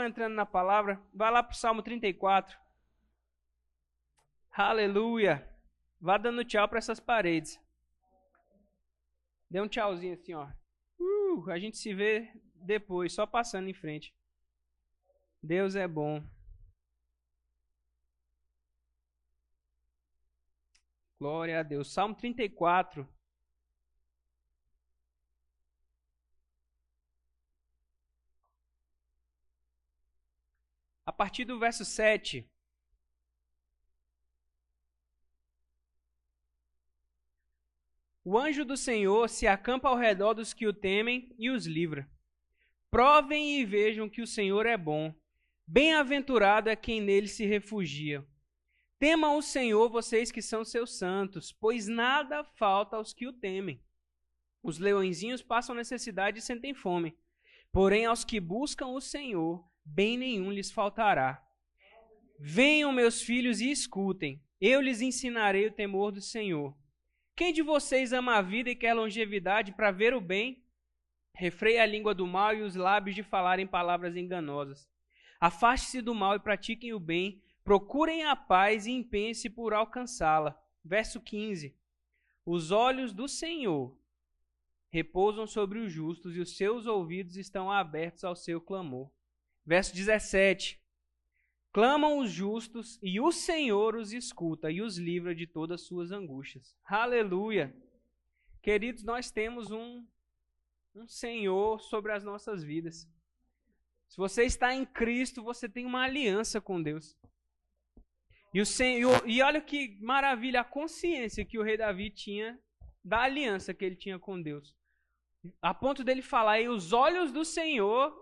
vai entrando na palavra, vai lá para o Salmo 34. Aleluia. Vá dando tchau para essas paredes. Dê um tchauzinho assim, ó. Uh, a gente se vê depois, só passando em frente. Deus é bom. Glória a Deus. Salmo 34. Partir do verso 7. O anjo do Senhor se acampa ao redor dos que o temem e os livra. Provem e vejam que o Senhor é bom. Bem-aventurado é quem nele se refugia. Temam o Senhor, vocês que são seus santos, pois nada falta aos que o temem. Os leõezinhos passam necessidade e sentem fome. Porém, aos que buscam o Senhor, bem nenhum lhes faltará. Venham, meus filhos, e escutem. Eu lhes ensinarei o temor do Senhor. Quem de vocês ama a vida e quer longevidade para ver o bem? Refreie a língua do mal e os lábios de falarem palavras enganosas. Afaste-se do mal e pratiquem o bem. Procurem a paz e empenhem-se por alcançá-la. Verso 15. Os olhos do Senhor repousam sobre os justos e os seus ouvidos estão abertos ao seu clamor. Verso 17. Clamam os justos e o Senhor os escuta e os livra de todas as suas angústias. Aleluia! Queridos, nós temos um, um Senhor sobre as nossas vidas. Se você está em Cristo, você tem uma aliança com Deus. E, o Senhor, e olha que maravilha a consciência que o rei Davi tinha da aliança que ele tinha com Deus. A ponto dele falar, e os olhos do Senhor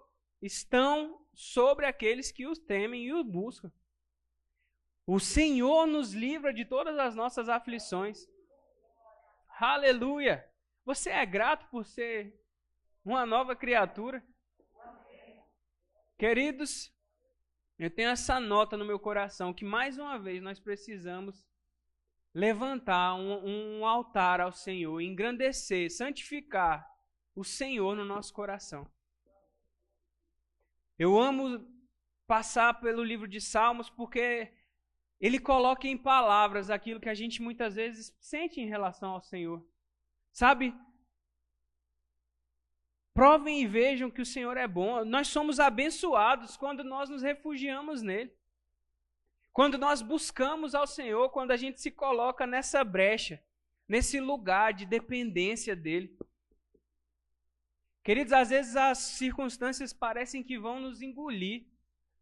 estão sobre aqueles que os temem e o buscam. O Senhor nos livra de todas as nossas aflições. Aleluia! Você é grato por ser uma nova criatura? Queridos, eu tenho essa nota no meu coração que mais uma vez nós precisamos levantar um, um altar ao Senhor, engrandecer, santificar o Senhor no nosso coração. Eu amo passar pelo livro de Salmos porque ele coloca em palavras aquilo que a gente muitas vezes sente em relação ao Senhor. Sabe? Provem e vejam que o Senhor é bom. Nós somos abençoados quando nós nos refugiamos nele. Quando nós buscamos ao Senhor, quando a gente se coloca nessa brecha, nesse lugar de dependência dele. Queridos, às vezes as circunstâncias parecem que vão nos engolir.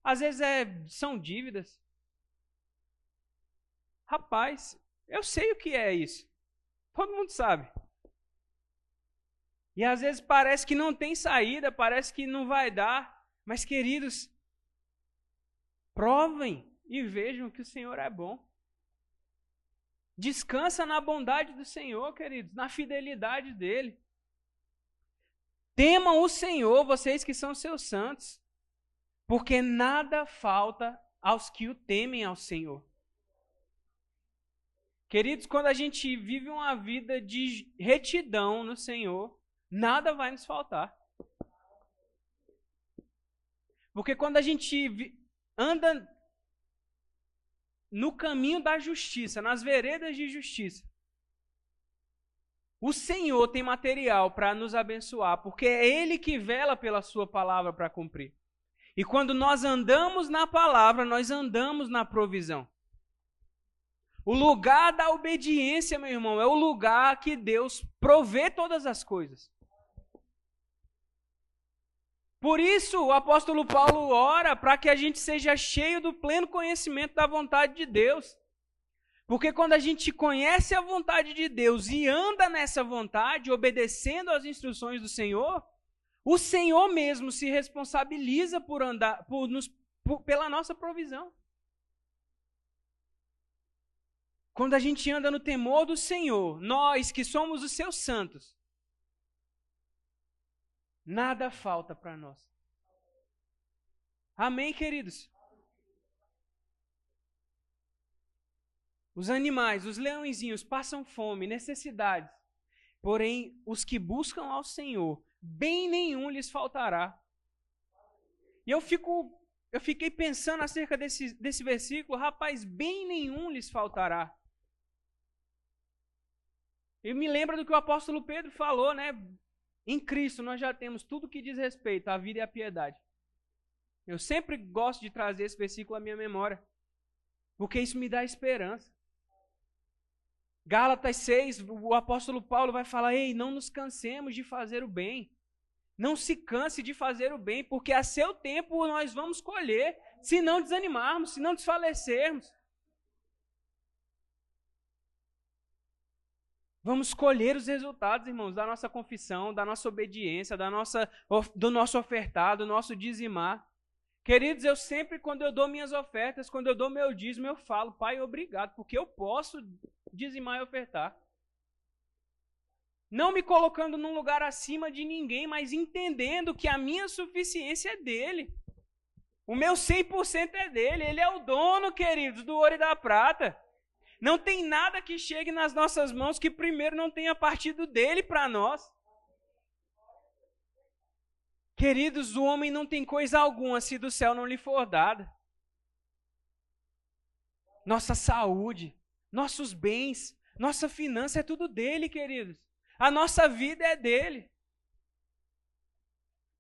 Às vezes é, são dívidas. Rapaz, eu sei o que é isso. Todo mundo sabe. E às vezes parece que não tem saída, parece que não vai dar. Mas, queridos, provem e vejam que o Senhor é bom. Descansa na bondade do Senhor, queridos, na fidelidade dele. Temam o Senhor, vocês que são seus santos, porque nada falta aos que o temem ao Senhor. Queridos, quando a gente vive uma vida de retidão no Senhor, nada vai nos faltar. Porque quando a gente anda no caminho da justiça, nas veredas de justiça, o Senhor tem material para nos abençoar, porque é Ele que vela pela Sua palavra para cumprir. E quando nós andamos na palavra, nós andamos na provisão. O lugar da obediência, meu irmão, é o lugar que Deus provê todas as coisas. Por isso, o apóstolo Paulo ora para que a gente seja cheio do pleno conhecimento da vontade de Deus. Porque quando a gente conhece a vontade de Deus e anda nessa vontade, obedecendo às instruções do Senhor, o Senhor mesmo se responsabiliza por andar, por nos, por, pela nossa provisão. Quando a gente anda no temor do Senhor, nós que somos os seus santos, nada falta para nós. Amém, queridos? Os animais, os leõezinhos passam fome, necessidades. Porém, os que buscam ao Senhor, bem nenhum lhes faltará. E eu fico eu fiquei pensando acerca desse, desse versículo, rapaz, bem nenhum lhes faltará. E me lembra do que o apóstolo Pedro falou, né? Em Cristo nós já temos tudo que diz respeito à vida e à piedade. Eu sempre gosto de trazer esse versículo à minha memória, porque isso me dá esperança. Gálatas 6, o apóstolo Paulo vai falar: Ei, não nos cansemos de fazer o bem. Não se canse de fazer o bem, porque a seu tempo nós vamos colher, se não desanimarmos, se não desfalecermos. Vamos colher os resultados, irmãos, da nossa confissão, da nossa obediência, da nossa, do nosso ofertar, do nosso dizimar. Queridos, eu sempre, quando eu dou minhas ofertas, quando eu dou meu dízimo, eu falo, Pai, obrigado, porque eu posso dizimar e ofertar. Não me colocando num lugar acima de ninguém, mas entendendo que a minha suficiência é dele. O meu 100% é dele. Ele é o dono, queridos, do ouro e da prata. Não tem nada que chegue nas nossas mãos que primeiro não tenha partido dele para nós. Queridos, o homem não tem coisa alguma se do céu não lhe for dada. Nossa saúde, nossos bens, nossa finança é tudo dele, queridos. A nossa vida é dele.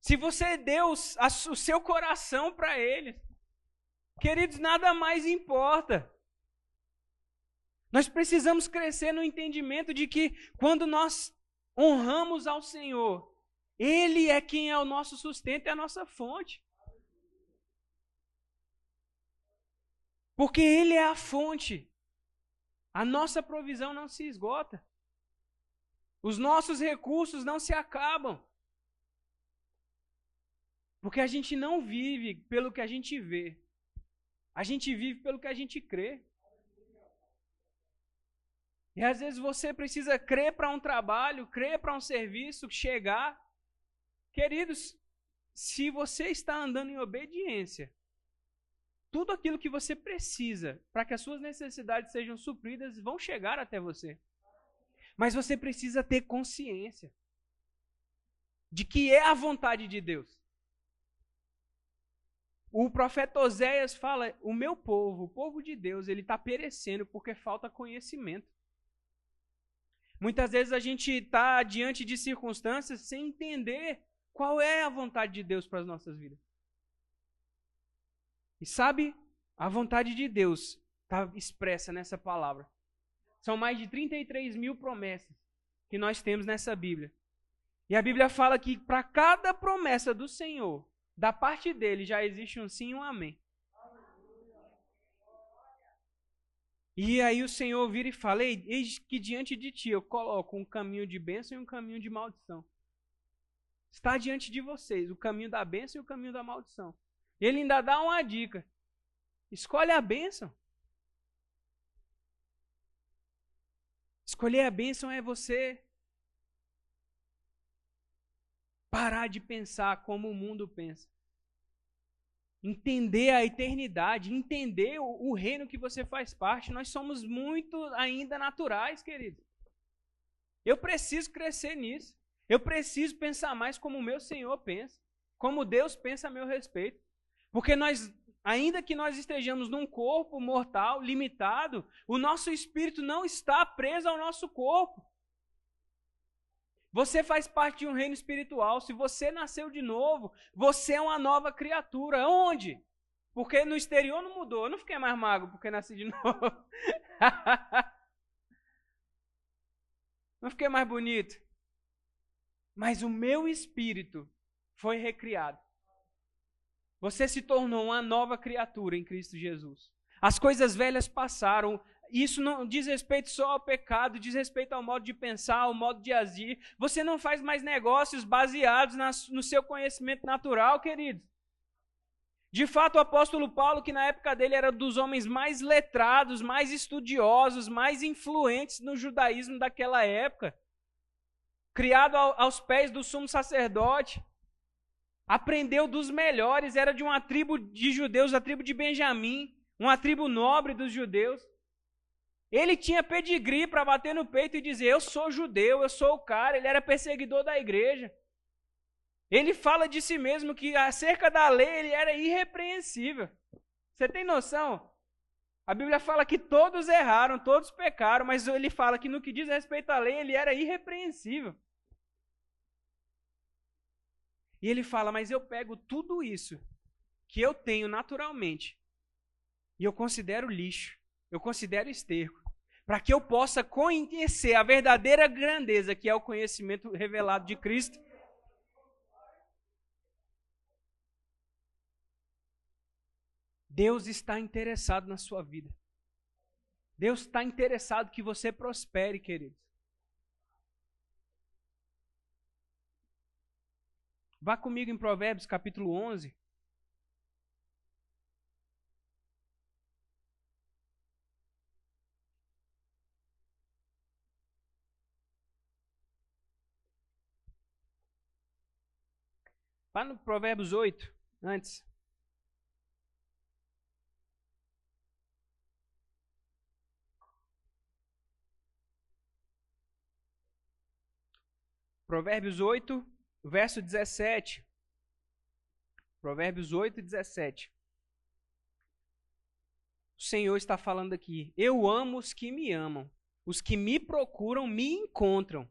Se você deu o seu coração para ele, queridos, nada mais importa. Nós precisamos crescer no entendimento de que quando nós honramos ao Senhor, Ele é quem é o nosso sustento e a nossa fonte. Porque Ele é a fonte. A nossa provisão não se esgota. Os nossos recursos não se acabam. Porque a gente não vive pelo que a gente vê. A gente vive pelo que a gente crê. E às vezes você precisa crer para um trabalho, crer para um serviço, chegar. Queridos, se você está andando em obediência, tudo aquilo que você precisa para que as suas necessidades sejam supridas vão chegar até você. Mas você precisa ter consciência de que é a vontade de Deus. O profeta Oséias fala: o meu povo, o povo de Deus, ele está perecendo porque falta conhecimento. Muitas vezes a gente está diante de circunstâncias sem entender qual é a vontade de Deus para as nossas vidas. E sabe, a vontade de Deus está expressa nessa palavra. São mais de 33 mil promessas que nós temos nessa Bíblia. E a Bíblia fala que para cada promessa do Senhor, da parte dele, já existe um sim e um amém. E aí o Senhor vira e fala: Eis que diante de ti eu coloco um caminho de bênção e um caminho de maldição. Está diante de vocês o caminho da bênção e o caminho da maldição. Ele ainda dá uma dica: escolhe a bênção. Escolher a bênção é você parar de pensar como o mundo pensa. Entender a eternidade, entender o, o reino que você faz parte. Nós somos muito ainda naturais, querido. Eu preciso crescer nisso. Eu preciso pensar mais como o meu Senhor pensa, como Deus pensa a meu respeito. Porque nós Ainda que nós estejamos num corpo mortal, limitado, o nosso espírito não está preso ao nosso corpo. Você faz parte de um reino espiritual. Se você nasceu de novo, você é uma nova criatura. Onde? Porque no exterior não mudou. Eu não fiquei mais magro porque nasci de novo. não fiquei mais bonito. Mas o meu espírito foi recriado. Você se tornou uma nova criatura em Cristo Jesus. As coisas velhas passaram. Isso não diz respeito só ao pecado, diz respeito ao modo de pensar, ao modo de agir. Você não faz mais negócios baseados no seu conhecimento natural, querido. De fato, o apóstolo Paulo, que na época dele era dos homens mais letrados, mais estudiosos, mais influentes no judaísmo daquela época, criado aos pés do sumo sacerdote, aprendeu dos melhores, era de uma tribo de judeus, a tribo de Benjamim, uma tribo nobre dos judeus. Ele tinha pedigree para bater no peito e dizer: Eu sou judeu, eu sou o cara. Ele era perseguidor da igreja. Ele fala de si mesmo que acerca da lei ele era irrepreensível. Você tem noção? A Bíblia fala que todos erraram, todos pecaram, mas ele fala que no que diz respeito à lei ele era irrepreensível. E ele fala: Mas eu pego tudo isso que eu tenho naturalmente e eu considero lixo, eu considero esterco, para que eu possa conhecer a verdadeira grandeza que é o conhecimento revelado de Cristo. Deus está interessado na sua vida. Deus está interessado que você prospere, queridos. Vá comigo em Provérbios capítulo 11. Vá no Provérbios 8, antes. Provérbios 8, verso 17. Provérbios 8, 17. O Senhor está falando aqui: Eu amo os que me amam, os que me procuram me encontram.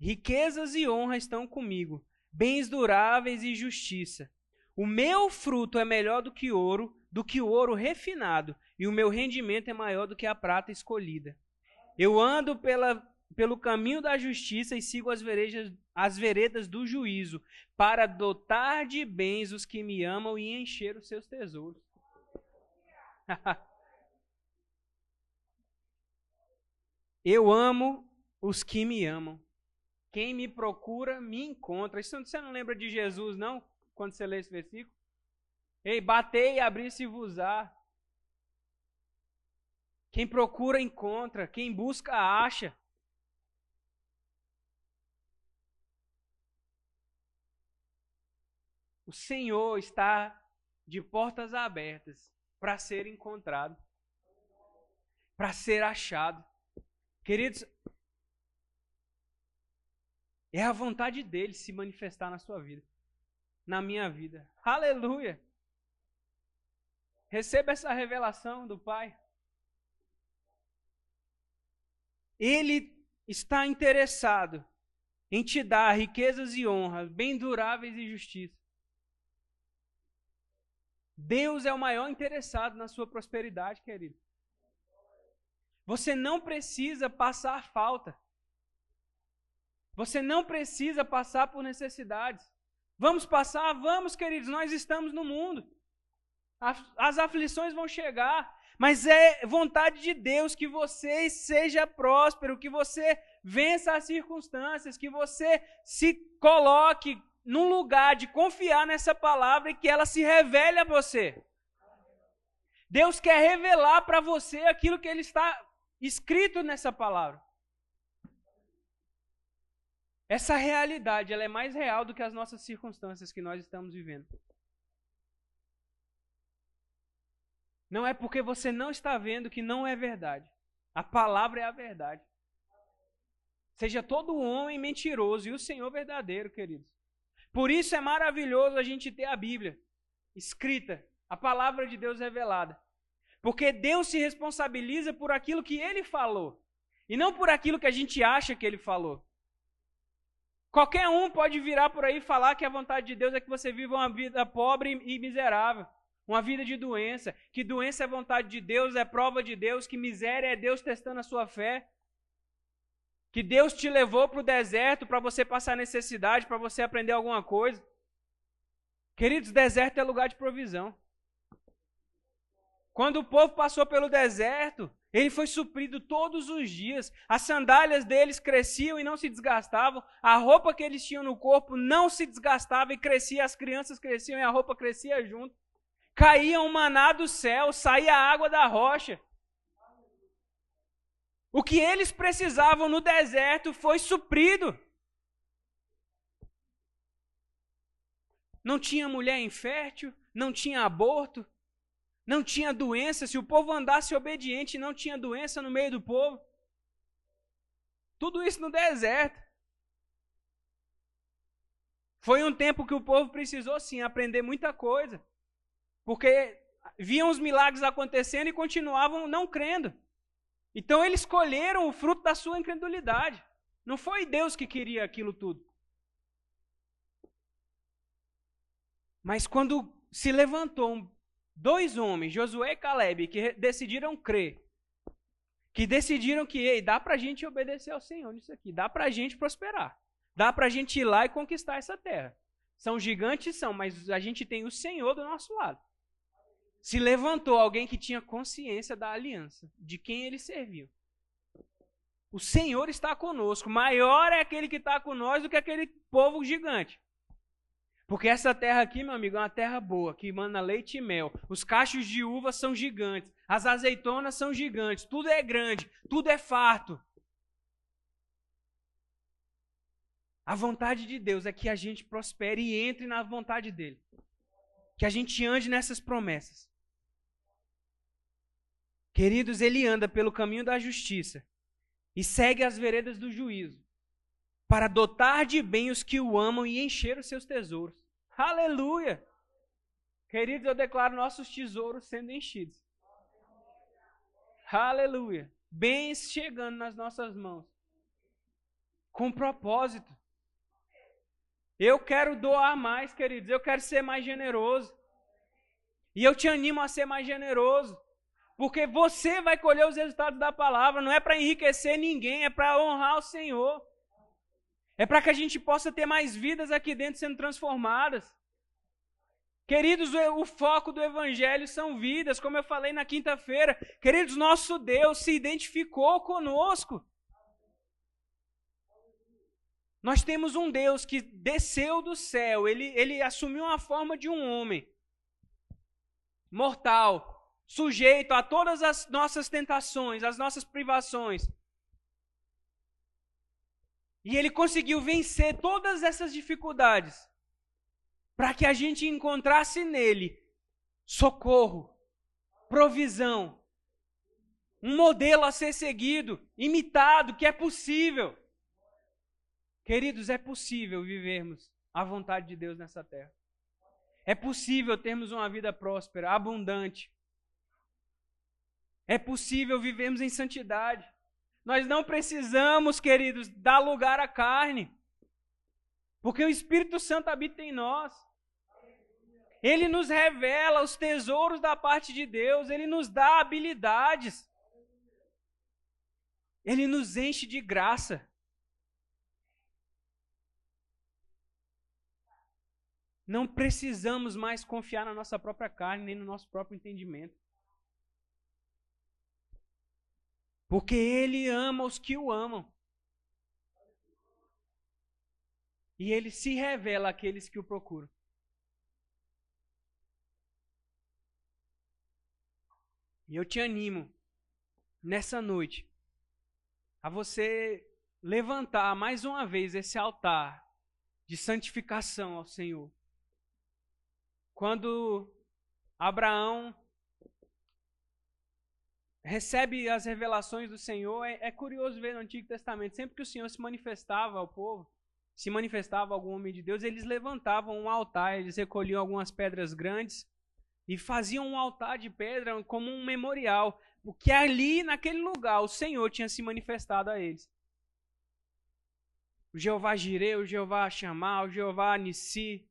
Riquezas e honra estão comigo, bens duráveis e justiça. O meu fruto é melhor do que ouro, do que o ouro refinado, e o meu rendimento é maior do que a prata escolhida. Eu ando pela pelo caminho da justiça e sigo as veredas, as veredas do juízo, para dotar de bens os que me amam e encher os seus tesouros. Eu amo os que me amam. Quem me procura, me encontra. Isso você não lembra de Jesus, não? Quando você lê esse versículo? Ei, batei e abri-se-vos-á. Quem procura, encontra. Quem busca, acha. O Senhor está de portas abertas para ser encontrado, para ser achado. Queridos, é a vontade dele se manifestar na sua vida, na minha vida. Aleluia! Receba essa revelação do Pai. Ele está interessado em te dar riquezas e honras, bem duráveis e justiça. Deus é o maior interessado na sua prosperidade, querido. Você não precisa passar falta. Você não precisa passar por necessidades. Vamos passar? Vamos, queridos, nós estamos no mundo. As aflições vão chegar, mas é vontade de Deus que você seja próspero, que você vença as circunstâncias, que você se coloque num lugar de confiar nessa palavra e que ela se revele a você. Deus quer revelar para você aquilo que ele está escrito nessa palavra. Essa realidade, ela é mais real do que as nossas circunstâncias que nós estamos vivendo. Não é porque você não está vendo que não é verdade. A palavra é a verdade. Seja todo homem mentiroso e o Senhor verdadeiro, queridos. Por isso é maravilhoso a gente ter a Bíblia escrita, a palavra de Deus revelada. Porque Deus se responsabiliza por aquilo que ele falou e não por aquilo que a gente acha que ele falou. Qualquer um pode virar por aí e falar que a vontade de Deus é que você viva uma vida pobre e miserável, uma vida de doença, que doença é vontade de Deus, é prova de Deus, que miséria é Deus testando a sua fé. Que Deus te levou para o deserto para você passar necessidade, para você aprender alguma coisa. Queridos, deserto é lugar de provisão. Quando o povo passou pelo deserto, ele foi suprido todos os dias. As sandálias deles cresciam e não se desgastavam. A roupa que eles tinham no corpo não se desgastava e crescia. As crianças cresciam e a roupa crescia junto. Caía um maná do céu, saía água da rocha. O que eles precisavam no deserto foi suprido. Não tinha mulher infértil, não tinha aborto, não tinha doença. Se o povo andasse obediente, não tinha doença no meio do povo. Tudo isso no deserto. Foi um tempo que o povo precisou sim aprender muita coisa. Porque viam os milagres acontecendo e continuavam não crendo. Então eles escolheram o fruto da sua incredulidade. Não foi Deus que queria aquilo tudo. Mas quando se levantou dois homens, Josué e Caleb, que decidiram crer, que decidiram que, ei, dá pra gente obedecer ao Senhor nisso aqui, dá pra gente prosperar. Dá pra gente ir lá e conquistar essa terra. São gigantes, são, mas a gente tem o Senhor do nosso lado. Se levantou alguém que tinha consciência da aliança, de quem ele serviu. O Senhor está conosco. Maior é aquele que está nós do que aquele povo gigante. Porque essa terra aqui, meu amigo, é uma terra boa, que manda leite e mel. Os cachos de uva são gigantes, as azeitonas são gigantes, tudo é grande, tudo é farto. A vontade de Deus é que a gente prospere e entre na vontade dele. Que a gente ande nessas promessas. Queridos, ele anda pelo caminho da justiça e segue as veredas do juízo para dotar de bem os que o amam e encher os seus tesouros. Aleluia! Queridos, eu declaro nossos tesouros sendo enchidos. Aleluia! Bens chegando nas nossas mãos. Com propósito. Eu quero doar mais, queridos. Eu quero ser mais generoso. E eu te animo a ser mais generoso. Porque você vai colher os resultados da palavra. Não é para enriquecer ninguém, é para honrar o Senhor. É para que a gente possa ter mais vidas aqui dentro sendo transformadas. Queridos, o foco do Evangelho são vidas, como eu falei na quinta-feira. Queridos, nosso Deus se identificou conosco. Nós temos um Deus que desceu do céu, ele, ele assumiu a forma de um homem mortal, sujeito a todas as nossas tentações, as nossas privações. E ele conseguiu vencer todas essas dificuldades para que a gente encontrasse nele socorro, provisão, um modelo a ser seguido, imitado, que é possível. Queridos, é possível vivermos a vontade de Deus nessa terra. É possível termos uma vida próspera, abundante. É possível vivermos em santidade. Nós não precisamos, queridos, dar lugar à carne. Porque o Espírito Santo habita em nós. Ele nos revela os tesouros da parte de Deus, ele nos dá habilidades. Ele nos enche de graça. Não precisamos mais confiar na nossa própria carne, nem no nosso próprio entendimento. Porque ele ama os que o amam. E ele se revela àqueles que o procuram. E eu te animo, nessa noite, a você levantar mais uma vez esse altar de santificação ao Senhor. Quando Abraão recebe as revelações do Senhor. É, é, curioso ver no Antigo Testamento, sempre que o Senhor se manifestava ao povo, se manifestava algum homem de Deus, eles levantavam um altar, eles recolhiam algumas pedras grandes e faziam um altar de pedra como um memorial, porque ali, naquele lugar, o Senhor tinha se manifestado a eles. O Jeová Jireh, o Jeová Chamar, o Jeová Nissi.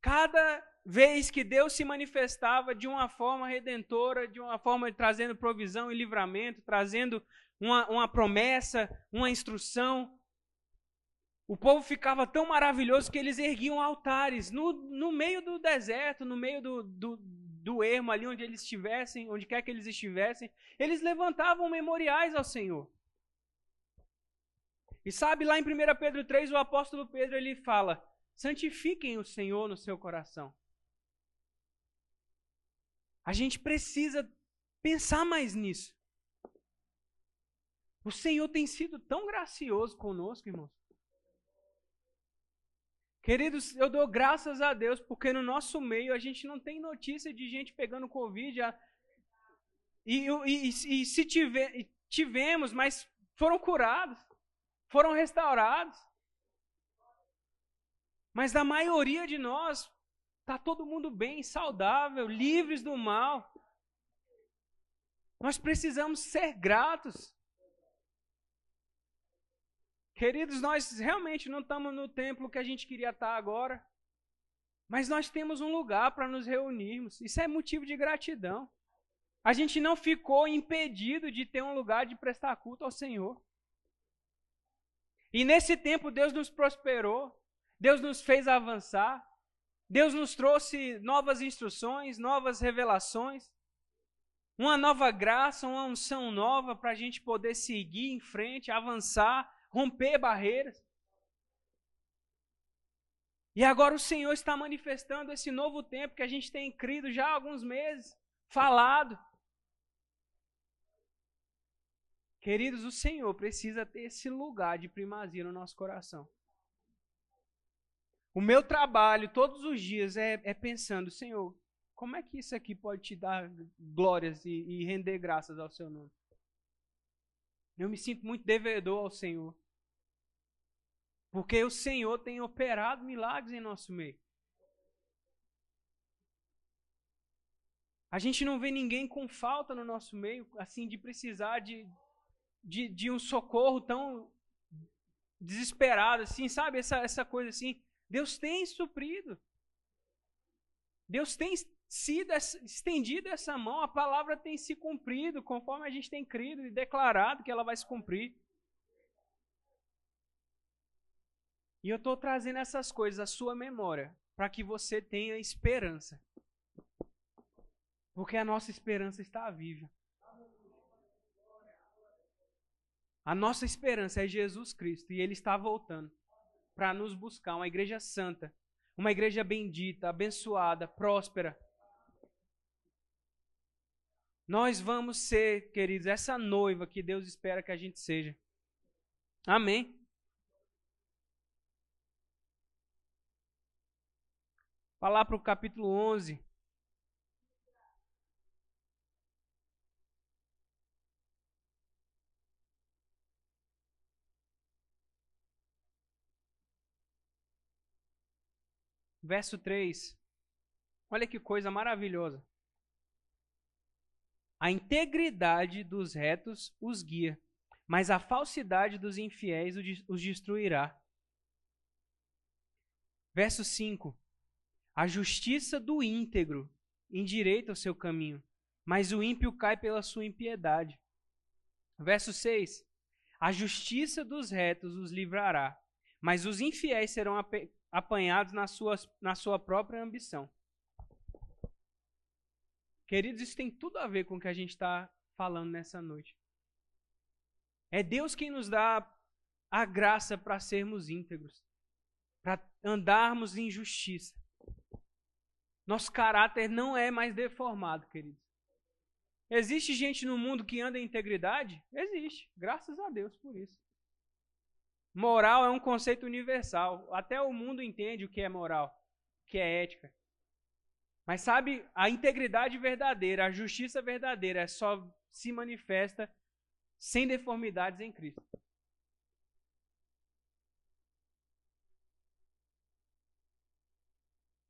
Cada vez que Deus se manifestava de uma forma redentora, de uma forma trazendo provisão e livramento, trazendo uma, uma promessa, uma instrução. O povo ficava tão maravilhoso que eles erguiam altares no, no meio do deserto, no meio do, do, do ermo, ali onde eles estivessem, onde quer que eles estivessem. Eles levantavam memoriais ao Senhor. E sabe, lá em 1 Pedro 3, o apóstolo Pedro ele fala: santifiquem o Senhor no seu coração. A gente precisa pensar mais nisso. O Senhor tem sido tão gracioso conosco, irmãos. Queridos, eu dou graças a Deus porque no nosso meio a gente não tem notícia de gente pegando Covid. E, e, e, e se tiver, tivemos, mas foram curados, foram restaurados. Mas da maioria de nós, está todo mundo bem, saudável, livres do mal. Nós precisamos ser gratos. Queridos, nós realmente não estamos no templo que a gente queria estar agora. Mas nós temos um lugar para nos reunirmos. Isso é motivo de gratidão. A gente não ficou impedido de ter um lugar de prestar culto ao Senhor. E nesse tempo Deus nos prosperou, Deus nos fez avançar, Deus nos trouxe novas instruções, novas revelações, uma nova graça, uma unção nova para a gente poder seguir em frente, avançar, romper barreiras. E agora o Senhor está manifestando esse novo tempo que a gente tem crido já há alguns meses, falado. Queridos, o Senhor precisa ter esse lugar de primazia no nosso coração. O meu trabalho todos os dias é, é pensando, Senhor, como é que isso aqui pode te dar glórias e, e render graças ao seu nome? Eu me sinto muito devedor ao Senhor. Porque o Senhor tem operado milagres em nosso meio. A gente não vê ninguém com falta no nosso meio, assim, de precisar de, de, de um socorro tão desesperado, assim, sabe? Essa, essa coisa assim. Deus tem suprido. Deus tem sido estendido essa mão, a palavra tem se cumprido, conforme a gente tem crido e declarado que ela vai se cumprir. E eu estou trazendo essas coisas à sua memória, para que você tenha esperança. Porque a nossa esperança está viva. A nossa esperança é Jesus Cristo e Ele está voltando para nos buscar uma igreja santa, uma igreja bendita, abençoada, próspera. Nós vamos ser, queridos, essa noiva que Deus espera que a gente seja. Amém. Falar para o capítulo 11. Verso 3. Olha que coisa maravilhosa. A integridade dos retos os guia, mas a falsidade dos infiéis os destruirá. Verso 5. A justiça do íntegro endireita o seu caminho, mas o ímpio cai pela sua impiedade. Verso 6. A justiça dos retos os livrará, mas os infiéis serão apanhados na sua, na sua própria ambição. Queridos, isso tem tudo a ver com o que a gente está falando nessa noite. É Deus quem nos dá a graça para sermos íntegros, para andarmos em justiça. Nosso caráter não é mais deformado, queridos. Existe gente no mundo que anda em integridade? Existe, graças a Deus por isso. Moral é um conceito universal. Até o mundo entende o que é moral, o que é ética. Mas sabe, a integridade verdadeira, a justiça verdadeira só se manifesta sem deformidades em Cristo.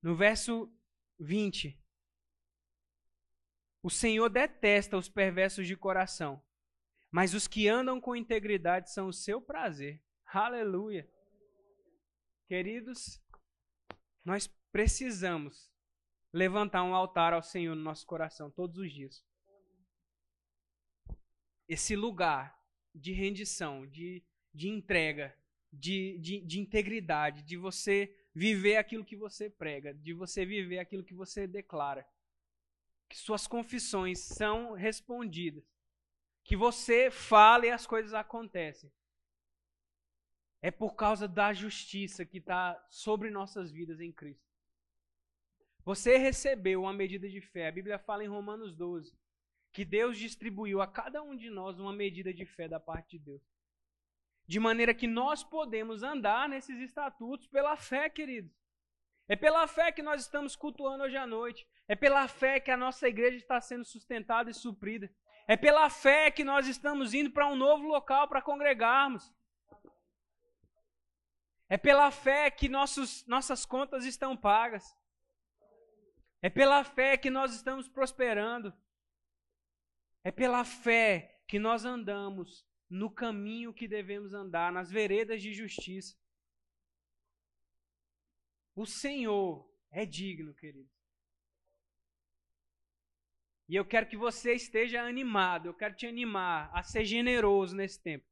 No verso 20. O Senhor detesta os perversos de coração, mas os que andam com integridade são o seu prazer. Aleluia. Queridos, nós precisamos levantar um altar ao Senhor no nosso coração todos os dias. Esse lugar de rendição, de, de entrega, de, de, de integridade, de você viver aquilo que você prega, de você viver aquilo que você declara. Que suas confissões são respondidas. Que você fala e as coisas acontecem é por causa da justiça que está sobre nossas vidas em Cristo. Você recebeu uma medida de fé. A Bíblia fala em Romanos 12 que Deus distribuiu a cada um de nós uma medida de fé da parte de Deus. De maneira que nós podemos andar nesses estatutos pela fé, queridos. É pela fé que nós estamos cultuando hoje à noite. É pela fé que a nossa igreja está sendo sustentada e suprida. É pela fé que nós estamos indo para um novo local para congregarmos. É pela fé que nossos, nossas contas estão pagas. É pela fé que nós estamos prosperando. É pela fé que nós andamos no caminho que devemos andar, nas veredas de justiça. O Senhor é digno, querido. E eu quero que você esteja animado, eu quero te animar a ser generoso nesse tempo.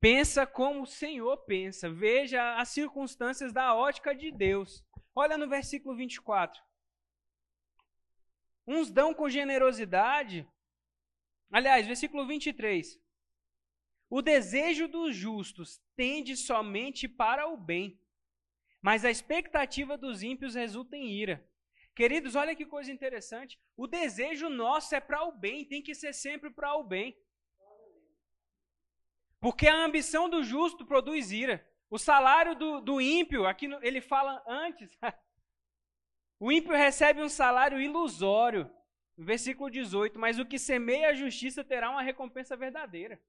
Pensa como o Senhor pensa, veja as circunstâncias da ótica de Deus. Olha no versículo 24. Uns dão com generosidade. Aliás, versículo 23. O desejo dos justos tende somente para o bem, mas a expectativa dos ímpios resulta em ira. Queridos, olha que coisa interessante. O desejo nosso é para o bem, tem que ser sempre para o bem. Porque a ambição do justo produz ira. O salário do, do ímpio, aqui ele fala antes, o ímpio recebe um salário ilusório. Versículo 18: Mas o que semeia a justiça terá uma recompensa verdadeira.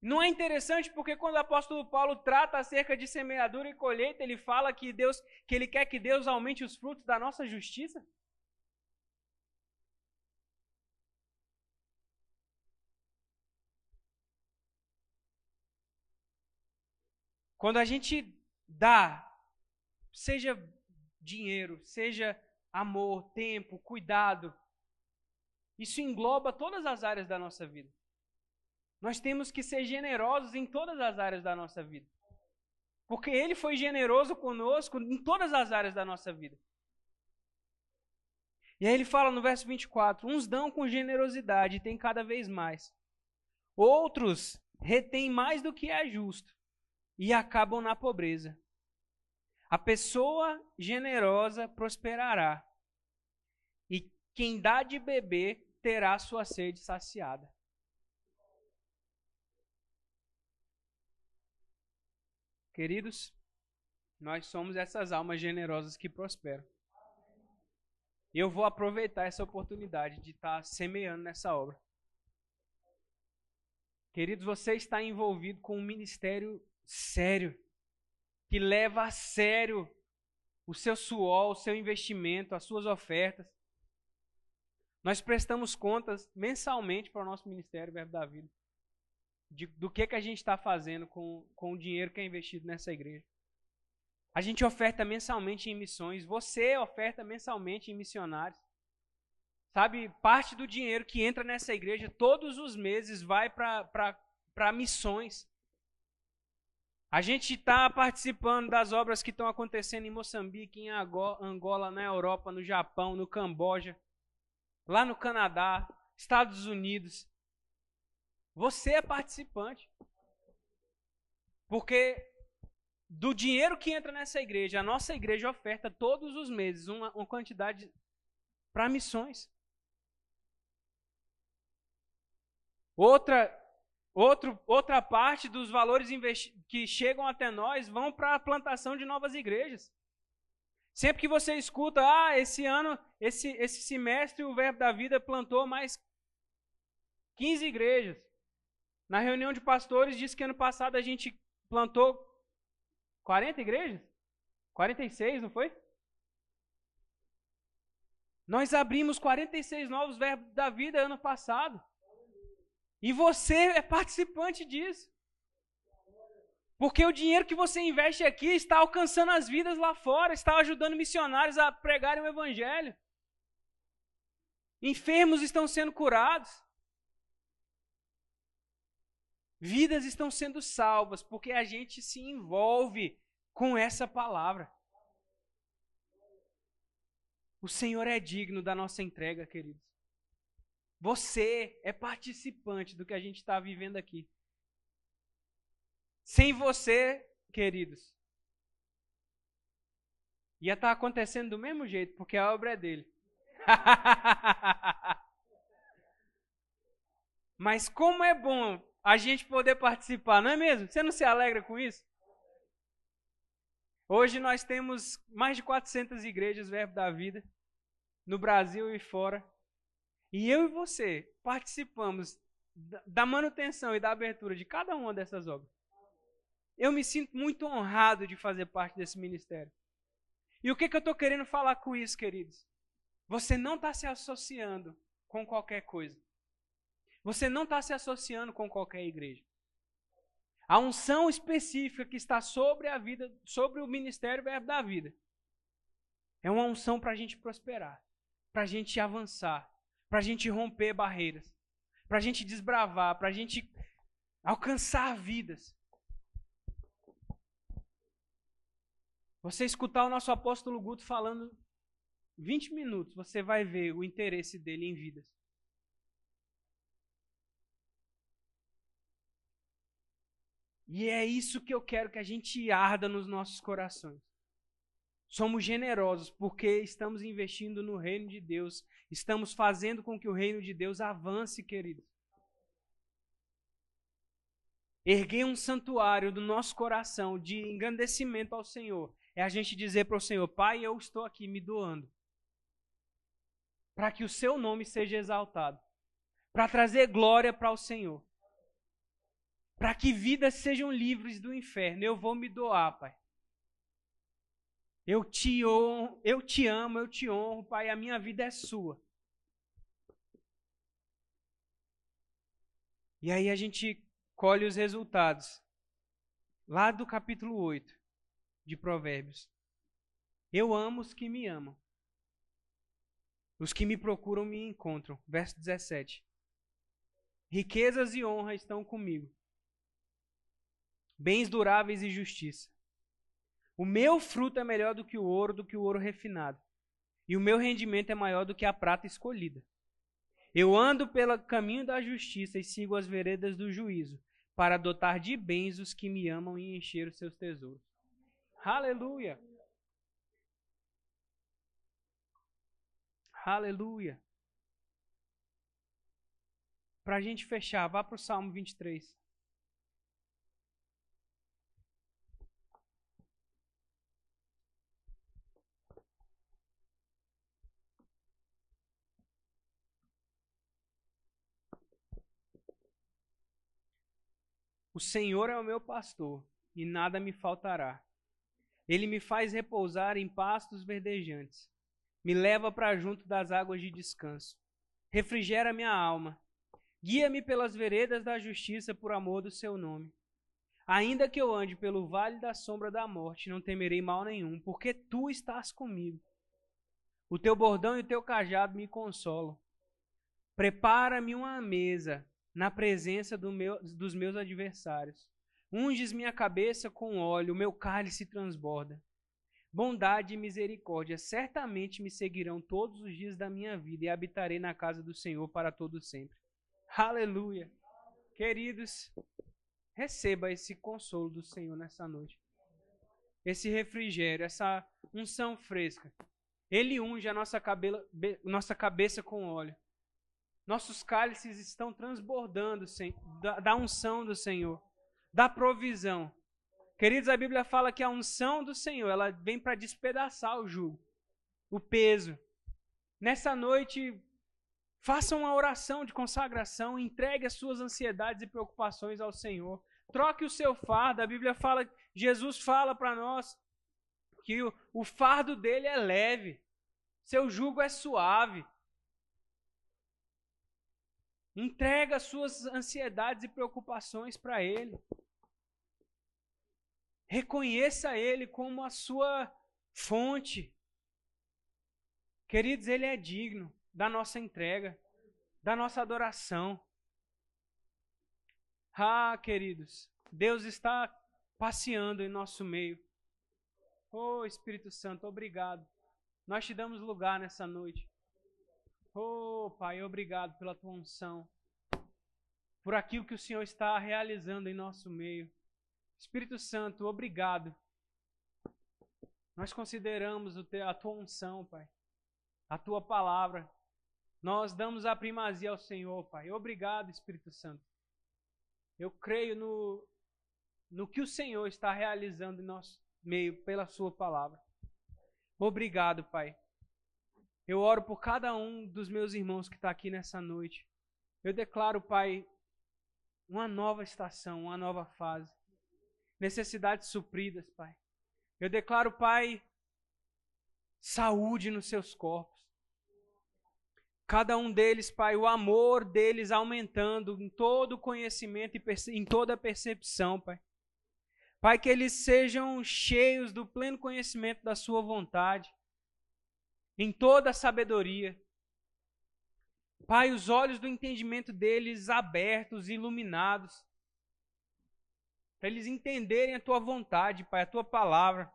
Não é interessante porque quando o apóstolo Paulo trata acerca de semeadura e colheita, ele fala que Deus, que ele quer que Deus aumente os frutos da nossa justiça? Quando a gente dá, seja dinheiro, seja amor, tempo, cuidado, isso engloba todas as áreas da nossa vida. Nós temos que ser generosos em todas as áreas da nossa vida. Porque Ele foi generoso conosco em todas as áreas da nossa vida. E aí ele fala no verso 24: Uns dão com generosidade e têm cada vez mais. Outros retêm mais do que é justo e acabam na pobreza. A pessoa generosa prosperará, e quem dá de beber terá sua sede saciada. Queridos, nós somos essas almas generosas que prosperam. Eu vou aproveitar essa oportunidade de estar semeando nessa obra. Queridos, você está envolvido com um ministério sério, que leva a sério o seu suor, o seu investimento, as suas ofertas. Nós prestamos contas mensalmente para o nosso ministério Verbo da Vida. De, do que, que a gente está fazendo com, com o dinheiro que é investido nessa igreja. A gente oferta mensalmente em missões. Você oferta mensalmente em missionários. Sabe, parte do dinheiro que entra nessa igreja todos os meses vai para missões. A gente está participando das obras que estão acontecendo em Moçambique, em Angola, na Europa, no Japão, no Camboja, lá no Canadá, Estados Unidos. Você é participante. Porque do dinheiro que entra nessa igreja, a nossa igreja oferta todos os meses uma, uma quantidade para missões. Outra Outro, outra parte dos valores que chegam até nós vão para a plantação de novas igrejas. Sempre que você escuta, ah, esse ano, esse, esse semestre, o Verbo da Vida plantou mais 15 igrejas. Na reunião de pastores, disse que ano passado a gente plantou 40 igrejas? 46, não foi? Nós abrimos 46 novos verbos da vida ano passado. E você é participante disso. Porque o dinheiro que você investe aqui está alcançando as vidas lá fora, está ajudando missionários a pregarem o evangelho. Enfermos estão sendo curados. Vidas estão sendo salvas porque a gente se envolve com essa palavra. O Senhor é digno da nossa entrega, queridos. Você é participante do que a gente está vivendo aqui. Sem você, queridos, ia estar tá acontecendo do mesmo jeito, porque a obra é dele. Mas como é bom a gente poder participar, não é mesmo? Você não se alegra com isso? Hoje nós temos mais de 400 igrejas Verbo da Vida, no Brasil e fora. E eu e você participamos da manutenção e da abertura de cada uma dessas obras. Eu me sinto muito honrado de fazer parte desse ministério. E o que, que eu estou querendo falar com isso, queridos? Você não está se associando com qualquer coisa. Você não está se associando com qualquer igreja. A unção específica que está sobre a vida, sobre o ministério verbo da vida, é uma unção para a gente prosperar, para a gente avançar, para a gente romper barreiras, para a gente desbravar, para a gente alcançar vidas. Você escutar o nosso apóstolo Guto falando 20 minutos, você vai ver o interesse dele em vidas. E é isso que eu quero que a gente arda nos nossos corações. Somos generosos porque estamos investindo no reino de Deus, estamos fazendo com que o reino de Deus avance, queridos. Erguer um santuário do nosso coração de engrandecimento ao Senhor é a gente dizer para o Senhor: Pai, eu estou aqui me doando para que o seu nome seja exaltado, para trazer glória para o Senhor, para que vidas sejam livres do inferno. Eu vou me doar, Pai. Eu te honro, eu te amo, eu te honro, Pai, a minha vida é sua. E aí a gente colhe os resultados. Lá do capítulo 8 de Provérbios. Eu amo os que me amam. Os que me procuram me encontram. Verso 17. Riquezas e honra estão comigo. Bens duráveis e justiça. O meu fruto é melhor do que o ouro, do que o ouro refinado. E o meu rendimento é maior do que a prata escolhida. Eu ando pelo caminho da justiça e sigo as veredas do juízo, para dotar de bens os que me amam e encher os seus tesouros. Aleluia. Aleluia. Para a gente fechar, vá para o Salmo 23. O Senhor é o meu pastor, e nada me faltará. Ele me faz repousar em pastos verdejantes. Me leva para junto das águas de descanso. Refrigera minha alma. Guia-me pelas veredas da justiça por amor do seu nome. Ainda que eu ande pelo vale da sombra da morte, não temerei mal nenhum, porque tu estás comigo. O teu bordão e o teu cajado me consolam. Prepara-me uma mesa na presença do meu, dos meus adversários. Unges minha cabeça com óleo, meu cálice transborda. Bondade e misericórdia certamente me seguirão todos os dias da minha vida e habitarei na casa do Senhor para todo sempre. Aleluia. Queridos, receba esse consolo do Senhor nessa noite. Esse refrigério, essa unção fresca. Ele unge a nossa, cabela, nossa cabeça com óleo. Nossos cálices estão transbordando da, da unção do Senhor da provisão. Queridos, a Bíblia fala que a unção do Senhor, ela vem para despedaçar o jugo, o peso. Nessa noite, faça uma oração de consagração, entregue as suas ansiedades e preocupações ao Senhor. Troque o seu fardo. A Bíblia fala, Jesus fala para nós que o, o fardo dele é leve, seu jugo é suave. Entrega as suas ansiedades e preocupações para Ele. Reconheça Ele como a sua fonte. Queridos, Ele é digno da nossa entrega, da nossa adoração. Ah, queridos, Deus está passeando em nosso meio. Oh, Espírito Santo, obrigado. Nós te damos lugar nessa noite. Oh, Pai, obrigado pela tua unção, por aquilo que o Senhor está realizando em nosso meio. Espírito Santo, obrigado. Nós consideramos a tua unção, Pai, a tua palavra. Nós damos a primazia ao Senhor, Pai. Obrigado, Espírito Santo. Eu creio no, no que o Senhor está realizando em nosso meio pela Sua palavra. Obrigado, Pai. Eu oro por cada um dos meus irmãos que está aqui nessa noite. Eu declaro, Pai, uma nova estação, uma nova fase. Necessidades supridas, Pai. Eu declaro, Pai, saúde nos seus corpos. Cada um deles, Pai, o amor deles aumentando em todo o conhecimento e em toda a percepção, Pai. Pai, que eles sejam cheios do pleno conhecimento da Sua vontade, em toda a sabedoria. Pai, os olhos do entendimento deles abertos, iluminados, para eles entenderem a Tua vontade, Pai, a Tua palavra.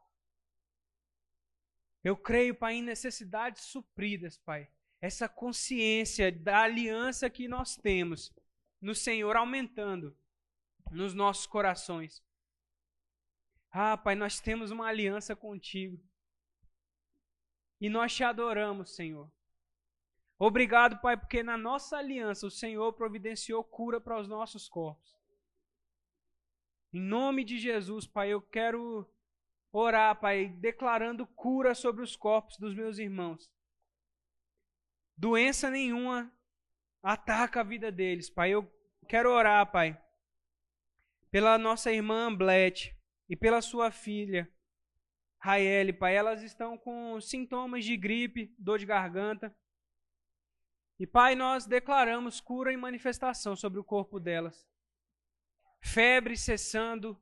Eu creio, Pai, em necessidades supridas, Pai. Essa consciência da aliança que nós temos no Senhor aumentando nos nossos corações. Ah, Pai, nós temos uma aliança contigo. E nós te adoramos, Senhor. Obrigado, Pai, porque na nossa aliança o Senhor providenciou cura para os nossos corpos. Em nome de Jesus, Pai, eu quero orar, Pai, declarando cura sobre os corpos dos meus irmãos. Doença nenhuma ataca a vida deles, Pai. Eu quero orar, Pai, pela nossa irmã Amblete e pela sua filha, Raele, Pai. Elas estão com sintomas de gripe, dor de garganta. E, Pai, nós declaramos cura e manifestação sobre o corpo delas. Febre cessando,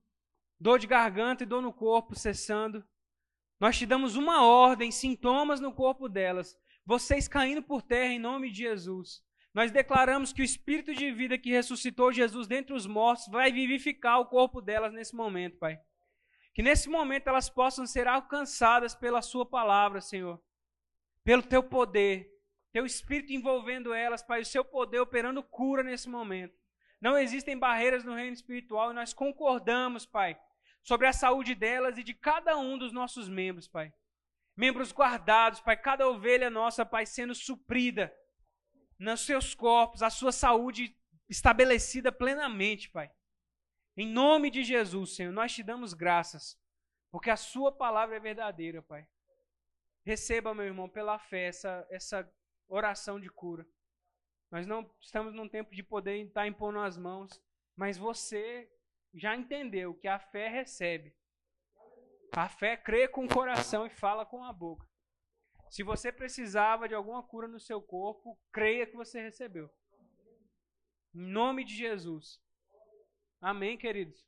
dor de garganta e dor no corpo cessando. Nós te damos uma ordem, sintomas no corpo delas. Vocês caindo por terra em nome de Jesus. Nós declaramos que o espírito de vida que ressuscitou Jesus dentre os mortos vai vivificar o corpo delas nesse momento, Pai. Que nesse momento elas possam ser alcançadas pela Sua palavra, Senhor. Pelo Teu poder. Teu Espírito envolvendo elas, Pai. O Seu poder operando cura nesse momento. Não existem barreiras no reino espiritual e nós concordamos, Pai, sobre a saúde delas e de cada um dos nossos membros, Pai. Membros guardados, Pai. Cada ovelha nossa, Pai, sendo suprida nos seus corpos, a sua saúde estabelecida plenamente, Pai. Em nome de Jesus, Senhor, nós te damos graças, porque a Sua palavra é verdadeira, Pai. Receba, meu irmão, pela fé, essa, essa oração de cura. Nós não estamos num tempo de poder estar impondo as mãos, mas você já entendeu que a fé recebe. A fé crê com o coração e fala com a boca. Se você precisava de alguma cura no seu corpo, creia que você recebeu. Em nome de Jesus. Amém, queridos?